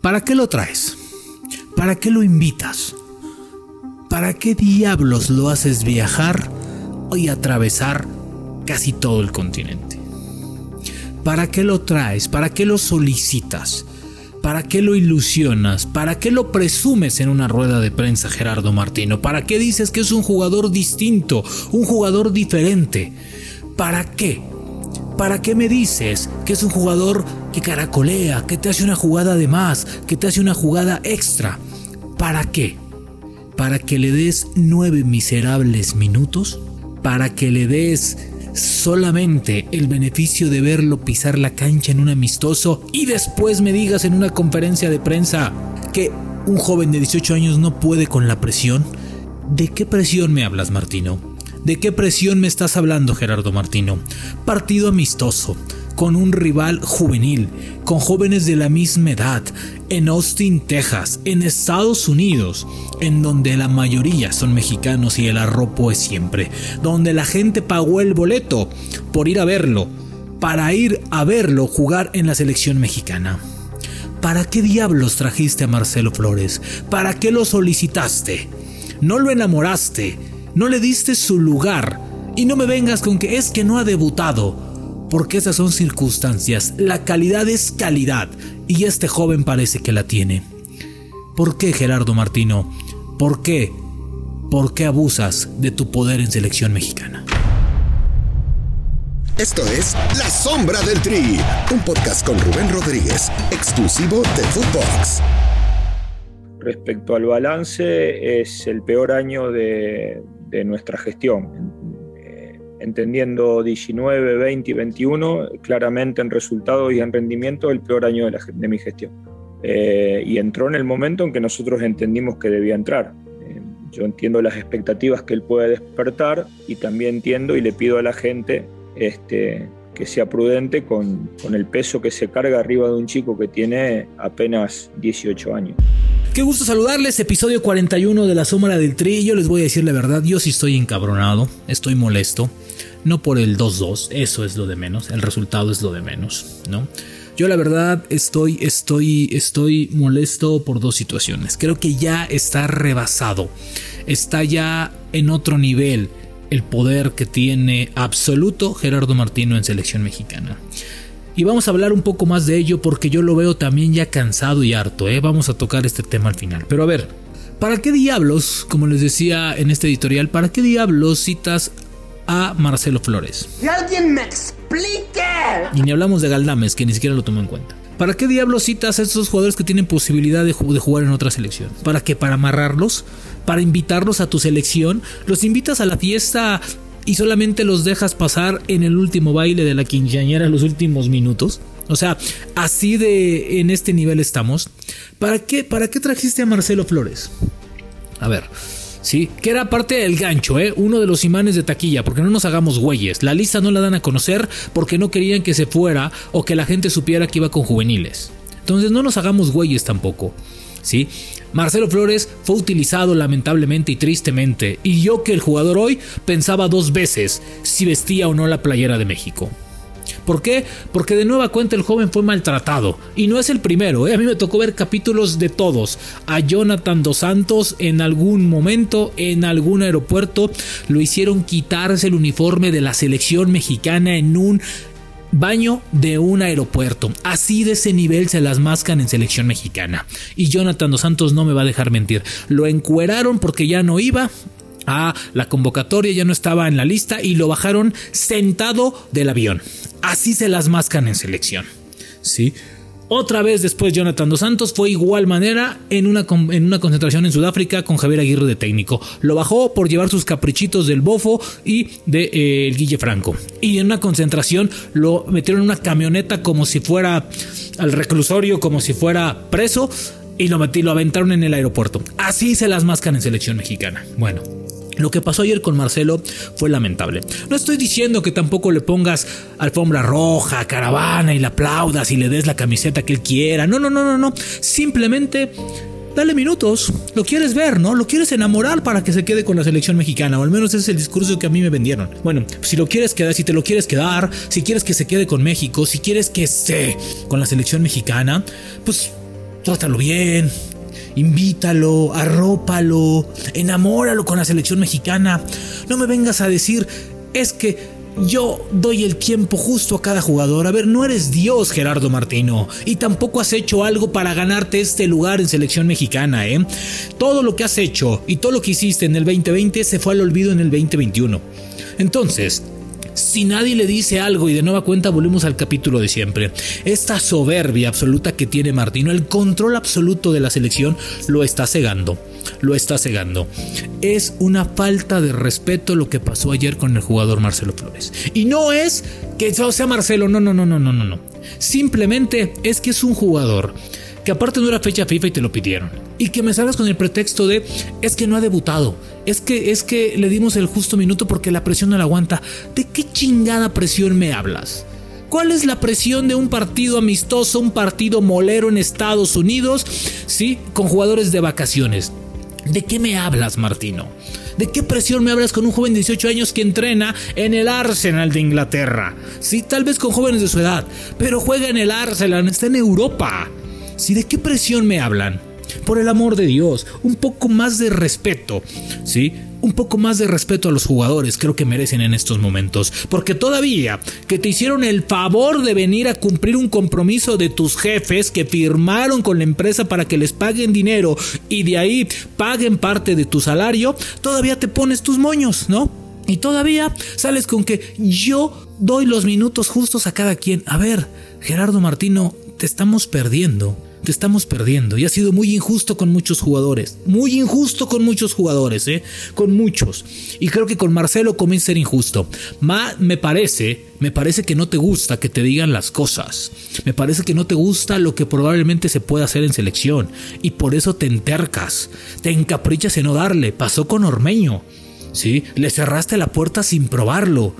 ¿Para qué lo traes? ¿Para qué lo invitas? ¿Para qué diablos lo haces viajar y atravesar casi todo el continente? ¿Para qué lo traes? ¿Para qué lo solicitas? ¿Para qué lo ilusionas? ¿Para qué lo presumes en una rueda de prensa Gerardo Martino? ¿Para qué dices que es un jugador distinto, un jugador diferente? ¿Para qué? ¿Para qué me dices que es un jugador que caracolea, que te hace una jugada de más, que te hace una jugada extra? ¿Para qué? ¿Para que le des nueve miserables minutos? ¿Para que le des solamente el beneficio de verlo pisar la cancha en un amistoso y después me digas en una conferencia de prensa que un joven de 18 años no puede con la presión? ¿De qué presión me hablas, Martino? ¿De qué presión me estás hablando, Gerardo Martino? Partido amistoso, con un rival juvenil, con jóvenes de la misma edad, en Austin, Texas, en Estados Unidos, en donde la mayoría son mexicanos y el arropo es siempre, donde la gente pagó el boleto por ir a verlo, para ir a verlo jugar en la selección mexicana. ¿Para qué diablos trajiste a Marcelo Flores? ¿Para qué lo solicitaste? No lo enamoraste, no le diste su lugar y no me vengas con que es que no ha debutado porque esas son circunstancias. La calidad es calidad y este joven parece que la tiene. ¿Por qué, Gerardo Martino? ¿Por qué? ¿Por qué abusas de tu poder en selección mexicana? Esto es La Sombra del Tri, un podcast con Rubén Rodríguez, exclusivo de Footbox. Respecto al balance, es el peor año de, de nuestra gestión entendiendo 19, 20 y 21, claramente en resultados y en rendimiento el peor año de, mi gestión. Eh, y entró en el momento en que nosotros entendimos que debía entrar. Eh, yo entiendo las expectativas que él puede despertar y también entiendo y le pido a la gente este, que sea prudente con, con el peso que se carga arriba de un chico que tiene apenas 18 años. Qué gusto saludarles, episodio 41 de La Sombra del Tri. Yo les voy a decir la verdad, yo sí estoy encabronado, estoy molesto no por el 2-2, eso es lo de menos, el resultado es lo de menos, ¿no? Yo la verdad estoy, estoy, estoy molesto por dos situaciones. Creo que ya está rebasado, está ya en otro nivel el poder que tiene absoluto Gerardo Martino en selección mexicana. Y vamos a hablar un poco más de ello porque yo lo veo también ya cansado y harto, ¿eh? Vamos a tocar este tema al final. Pero a ver, ¿para qué diablos, como les decía en este editorial, para qué diablos citas a Marcelo Flores. ¡Que alguien me explique! Y ni hablamos de Galdames, que ni siquiera lo tomó en cuenta. ¿Para qué diablos citas a estos jugadores que tienen posibilidad de, jugar en otra selección? ¿Para qué? ¿Para amarrarlos? ¿Para invitarlos a tu selección? ¿Los invitas a la fiesta y solamente los dejas pasar en el último baile de la quinceañera los últimos minutos? O sea, así de en este nivel estamos. ¿Para qué, para qué trajiste a Marcelo Flores? A ver, ¿sí? Que era parte del gancho, ¿eh? Uno de los imanes de taquilla, porque no nos hagamos güeyes. La lista no la dan a conocer porque no querían que se fuera o que la gente supiera que iba con juveniles. Entonces no nos hagamos güeyes tampoco, ¿sí? Marcelo Flores fue utilizado lamentablemente y tristemente, y yo que el jugador hoy pensaba dos veces si vestía o no la playera de México. ¿Por qué? Porque de nueva cuenta el joven fue maltratado. Y no es el primero, ¿eh? a mí me tocó ver capítulos de todos. A Jonathan Dos Santos en algún momento, en algún aeropuerto, lo hicieron quitarse el uniforme de la selección mexicana en un baño de un aeropuerto. Así de ese nivel se las mascan en selección mexicana. Y Jonathan Dos Santos no me va a dejar mentir. Lo encueraron porque ya no iba a la convocatoria, ya no estaba en la lista y lo bajaron sentado del avión. Así se las mascan en selección. ¿Sí? Otra vez después Jonathan Dos Santos fue igual manera en una, en una concentración en Sudáfrica con Javier Aguirre de técnico. Lo bajó por llevar sus caprichitos del bofo y de eh, Guille Franco. Y en una concentración lo metieron en una camioneta como si fuera al reclusorio, como si fuera preso y lo, metí, lo aventaron en el aeropuerto. Así se las mascan en selección mexicana. Bueno, lo que pasó ayer con Marcelo fue lamentable. No estoy diciendo que tampoco le pongas alfombra roja, caravana y le aplaudas y le des la camiseta que él quiera. No, no, no, no, no. Simplemente dale minutos. Lo quieres ver, ¿no? Lo quieres enamorar para que se quede con la selección mexicana. O al menos ese es el discurso que a mí me vendieron. Bueno, si lo quieres quedar, si te lo quieres quedar, si quieres que se quede con México, si quieres que esté con la selección mexicana, pues trátalo bien, invítalo, arrópalo, enamóralo con la selección mexicana. No me vengas a decir, es que yo doy el tiempo justo a cada jugador. A ver, no eres Dios, Gerardo Martino. Y tampoco has hecho algo para ganarte este lugar en selección mexicana, ¿eh? Todo lo que has hecho y todo lo que hiciste en el 2020 se fue al olvido en el 2021. Entonces, si nadie le dice algo y de nueva cuenta volvemos al capítulo de siempre, esta soberbia absoluta que tiene Martino, el control absoluto de la selección, lo está cegando. Lo está cegando. Es una falta de respeto lo que pasó ayer con el jugador Marcelo Flores. Y no es que sea Marcelo, no, no, no, no, no, no. Simplemente es que es un jugador que aparte no era fecha FIFA y te lo pidieron. Y que me salgas con el pretexto de es que no ha debutado, es que es que le dimos el justo minuto porque la presión no la aguanta. ¿De qué chingada presión me hablas? ¿Cuál es la presión de un partido amistoso, un partido molero en Estados Unidos, sí, con jugadores de vacaciones? ¿De qué me hablas, Martino? ¿De qué presión me hablas con un joven de 18 años que entrena en el Arsenal de Inglaterra? Sí, tal vez con jóvenes de su edad, pero juega en el Arsenal, está en Europa. ¿Sí? ¿De qué presión me hablan? Por el amor de Dios, un poco más de respeto, ¿sí? Un poco más de respeto a los jugadores creo que merecen en estos momentos, porque todavía que te hicieron el favor de venir a cumplir un compromiso de tus jefes que firmaron con la empresa para que les paguen dinero y de ahí paguen parte de tu salario, todavía te pones tus moños, ¿no? Y todavía sales con que yo doy los minutos justos a cada quien. A ver, Gerardo Martino, te estamos perdiendo te estamos perdiendo y ha sido muy injusto con muchos jugadores, muy injusto con muchos jugadores, ¿eh? con muchos. Y creo que con Marcelo comienza a ser injusto. Ma, me parece, me parece que no te gusta que te digan las cosas. Me parece que no te gusta lo que probablemente se pueda hacer en selección y por eso te entercas, te encaprichas en no darle. Pasó con Ormeño. ¿Sí? Le cerraste la puerta sin probarlo.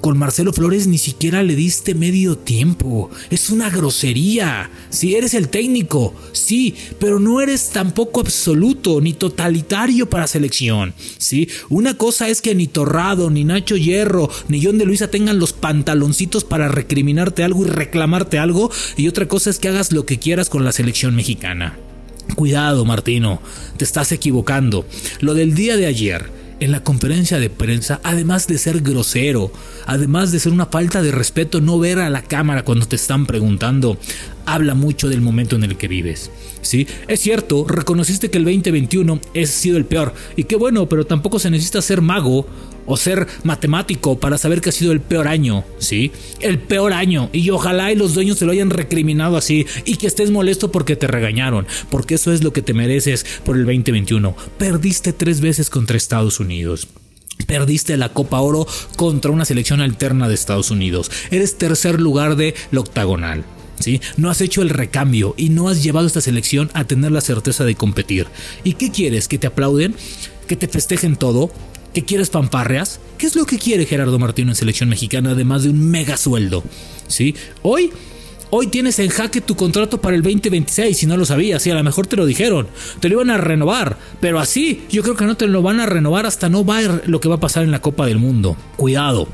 Con Marcelo Flores ni siquiera le diste medio tiempo. Es una grosería. Si eres el técnico, sí, pero no eres tampoco absoluto ni totalitario para selección. Sí, una cosa es que ni Torrado, ni Nacho Hierro, ni John de Luisa tengan los pantaloncitos para recriminarte algo y reclamarte algo, y otra cosa es que hagas lo que quieras con la selección mexicana. Cuidado, Martino, te estás equivocando. Lo del día de ayer en la conferencia de prensa, además de ser grosero, además de ser una falta de respeto no ver a la cámara cuando te están preguntando, habla mucho del momento en el que vives. ¿sí? Es cierto, reconociste que el 2021 ha sido el peor, y qué bueno, pero tampoco se necesita ser mago o ser matemático para saber que ha sido el peor año, ¿sí? El peor año. Y ojalá y los dueños se lo hayan recriminado así y que estés molesto porque te regañaron, porque eso es lo que te mereces por el 2021. Perdiste tres veces contra Estados Unidos. Perdiste la Copa Oro contra una selección alterna de Estados Unidos. Eres tercer lugar de la octagonal. ¿Sí? No has hecho el recambio y no has llevado esta selección a tener la certeza de competir. ¿Y qué quieres? ¿Que te aplauden? ¿Que te festejen todo? ¿Que quieres pamparreas? ¿Qué es lo que quiere Gerardo Martino en selección mexicana además de un mega sueldo? ¿Sí? Hoy Hoy tienes en jaque tu contrato para el 2026, si no lo sabías, y a lo mejor te lo dijeron, te lo iban a renovar, pero así yo creo que no te lo van a renovar hasta no ver lo que va a pasar en la Copa del Mundo. Cuidado.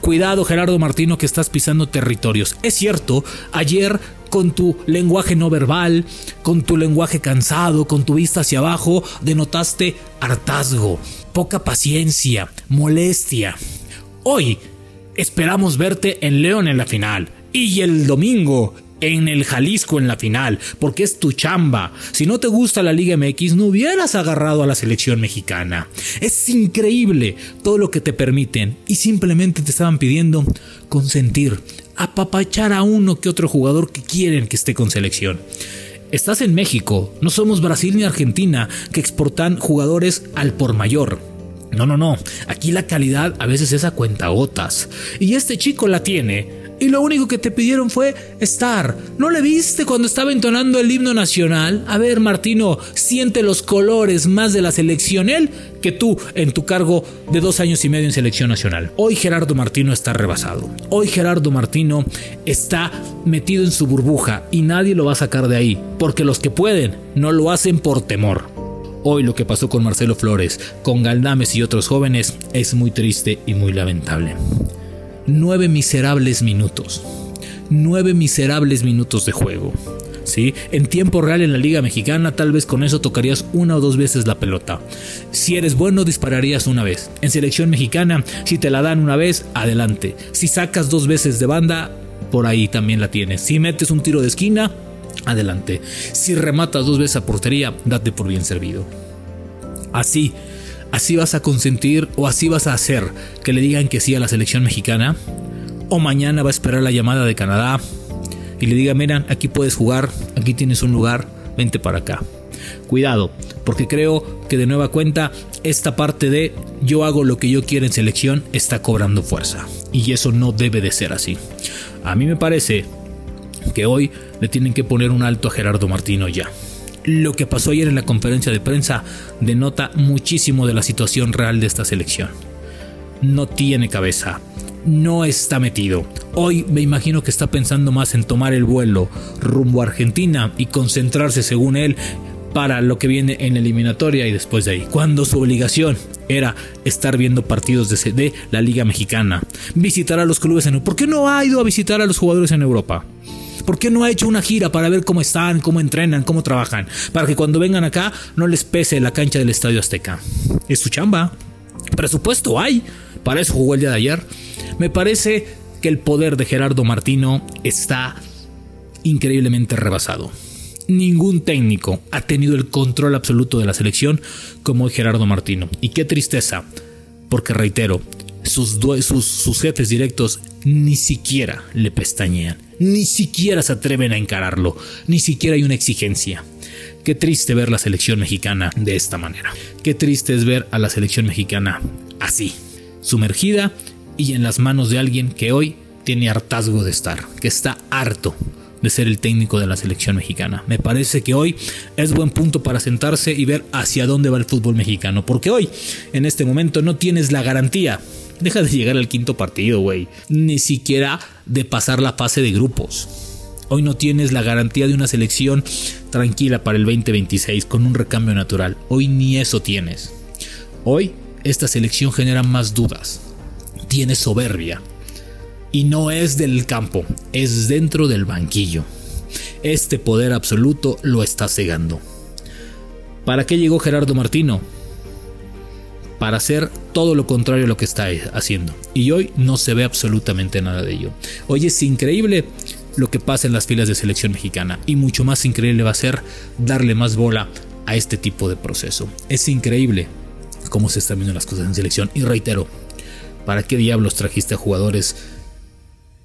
Cuidado Gerardo Martino que estás pisando territorios. Es cierto, ayer con tu lenguaje no verbal, con tu lenguaje cansado, con tu vista hacia abajo, denotaste hartazgo, poca paciencia, molestia. Hoy esperamos verte en León en la final y el domingo en el Jalisco en la final, porque es tu chamba. Si no te gusta la Liga MX, no hubieras agarrado a la selección mexicana. Es increíble todo lo que te permiten y simplemente te estaban pidiendo consentir, apapachar a uno que otro jugador que quieren que esté con selección. Estás en México, no somos Brasil ni Argentina que exportan jugadores al por mayor. No, no, no. Aquí la calidad a veces es a cuentagotas. Y este chico la tiene y lo único que te pidieron fue estar. ¿No le viste cuando estaba entonando el himno nacional? A ver, Martino, siente los colores más de la selección él que tú en tu cargo de dos años y medio en selección nacional. Hoy Gerardo Martino está rebasado. Hoy Gerardo Martino está metido en su burbuja y nadie lo va a sacar de ahí, porque los que pueden no lo hacen por temor. Hoy lo que pasó con Marcelo Flores, con Galdames y otros jóvenes es muy triste y muy lamentable nueve miserables minutos. Nueve miserables minutos de juego. ¿sí? En tiempo real en la Liga Mexicana, tal vez con eso tocarías una o dos veces la pelota. Si eres bueno, dispararías una vez. En selección mexicana, si te la dan una vez, adelante. Si sacas dos veces de banda, por ahí también la tienes. Si metes un tiro de esquina, adelante. Si rematas dos veces a portería, date por bien servido. Así, así vas a consentir o así vas a hacer que le digan que sí a la selección mexicana. O mañana va a esperar la llamada de Canadá y le diga, miren, aquí puedes jugar, aquí tienes un lugar, vente para acá. Cuidado, porque creo que de nueva cuenta esta parte de yo hago lo que yo quiero en selección está cobrando fuerza. Y eso no debe de ser así. A mí me parece que hoy le tienen que poner un alto a Gerardo Martino ya. Lo que pasó ayer en la conferencia de prensa denota muchísimo de la situación real de esta selección. No tiene cabeza, no está metido. Hoy me imagino que está pensando más en tomar el vuelo rumbo a Argentina y concentrarse, según él, para lo que viene en la eliminatoria y después de ahí. Cuando su obligación era estar viendo partidos de, la Liga Mexicana, visitar a los clubes en ¿Por qué no ha ido a visitar a los jugadores en Europa? ¿Por qué no ha hecho una gira para ver cómo están, cómo entrenan, cómo trabajan? Para que cuando vengan acá no les pese la cancha del Estadio Azteca. Es su chamba. Presupuesto hay. Para eso jugó el día de ayer. Me parece que el poder de Gerardo Martino está increíblemente rebasado. Ningún técnico ha tenido el control absoluto de la selección como Gerardo Martino. Y qué tristeza, porque reitero, sus, sus, jefes directos ni siquiera le pestañean, ni siquiera se atreven a encararlo, ni siquiera hay una exigencia. Qué triste ver la selección mexicana de esta manera. Qué triste es ver a la selección mexicana así, sumergida y en las manos de alguien que hoy tiene hartazgo de estar, que está harto de ser el técnico de la selección mexicana. Me parece que hoy es buen punto para sentarse y ver hacia dónde va el fútbol mexicano, porque hoy, en este momento, no tienes la garantía. Deja de llegar al quinto partido, güey. Ni siquiera de pasar la fase de grupos. Hoy no tienes la garantía de una selección tranquila para el 2026 con un recambio natural. Hoy ni eso tienes. Hoy esta selección genera más dudas. Tiene soberbia. Y no es del campo, es dentro del banquillo. Este poder absoluto lo está cegando. ¿Para qué llegó Gerardo Martino? Para hacer todo lo contrario a lo que está haciendo. Y hoy no se ve absolutamente nada de ello. Hoy es increíble lo que pasa en las filas de selección mexicana. Y mucho más increíble va a ser darle más bola a este tipo de proceso. Es increíble cómo se están viendo las cosas en selección. Y reitero, ¿para qué diablos trajiste a jugadores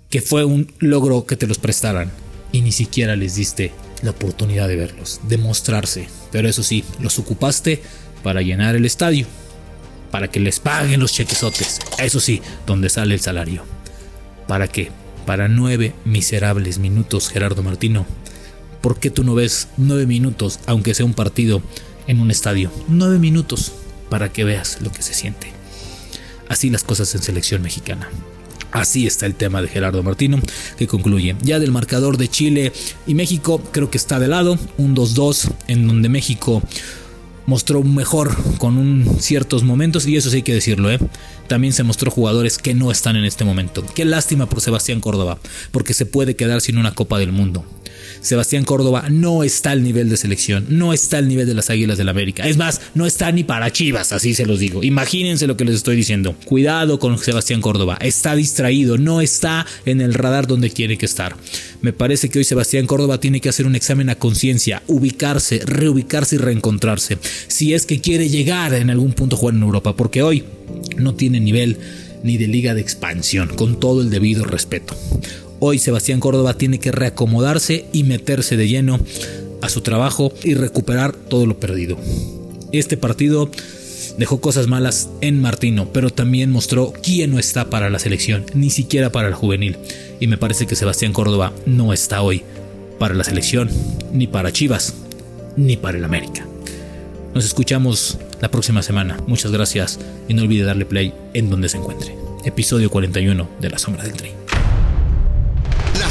que fue un logro que te los prestaran y ni siquiera les diste la oportunidad de verlos, de mostrarse? Pero eso sí, los ocupaste para llenar el estadio, para que les paguen los chequesotes. Eso sí, donde sale el salario. ¿Para qué? Para nueve miserables minutos, Gerardo Martino. ¿Por qué tú no ves nueve minutos, aunque sea un partido en un estadio? Nueve minutos para que veas lo que se siente. Así las cosas en selección mexicana. Así está el tema de Gerardo Martino, que concluye. Ya del marcador de Chile y México, creo que está de lado, un 2-2, en donde México mostró mejor con ciertos momentos, y eso sí hay que decirlo, ¿eh? También se mostró jugadores que no están en este momento. Qué lástima por Sebastián Córdoba, porque se puede quedar sin una Copa del Mundo. Sebastián Córdoba no está al nivel de selección, no está al nivel de las Águilas del América. Es más, no está ni para Chivas, así se los digo. Imagínense lo que les estoy diciendo. Cuidado con Sebastián Córdoba, está distraído, no está en el radar donde tiene que estar. Me parece que hoy Sebastián Córdoba tiene que hacer un examen a conciencia, ubicarse, reubicarse y reencontrarse. Si es que quiere llegar en algún punto a jugar en Europa, porque hoy no tiene nivel ni de liga de expansión, con todo el debido respeto. Hoy Sebastián Córdoba tiene que reacomodarse y meterse de lleno a su trabajo y recuperar todo lo perdido. Este partido dejó cosas malas en Martino, pero también mostró quién no está para la selección, ni siquiera para el juvenil. Y me parece que Sebastián Córdoba no está hoy para la selección, ni para Chivas, ni para el América. Nos escuchamos la próxima semana. Muchas gracias y no olvide darle play en donde se encuentre. Episodio 41 de La Sombra del Tren.